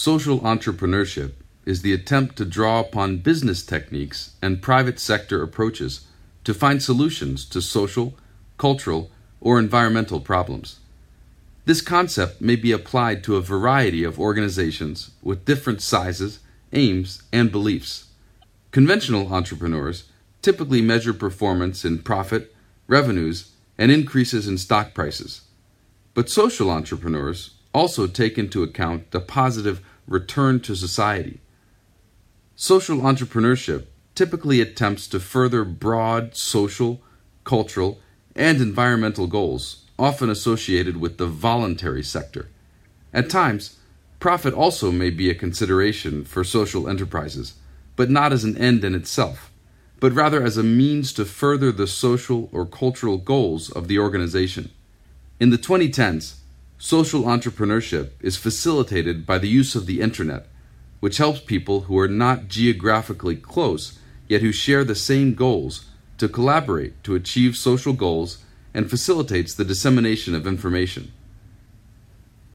Social entrepreneurship is the attempt to draw upon business techniques and private sector approaches to find solutions to social, cultural, or environmental problems. This concept may be applied to a variety of organizations with different sizes, aims, and beliefs. Conventional entrepreneurs typically measure performance in profit, revenues, and increases in stock prices. But social entrepreneurs also take into account the positive return to society. Social entrepreneurship typically attempts to further broad social, cultural, and environmental goals, often associated with the voluntary sector. At times, profit also may be a consideration for social enterprises, but not as an end in itself, but rather as a means to further the social or cultural goals of the organization. In the 2010s, social entrepreneurship is facilitated by the use of the internet, which helps people who are not geographically close yet who share the same goals to collaborate to achieve social goals and facilitates the dissemination of information.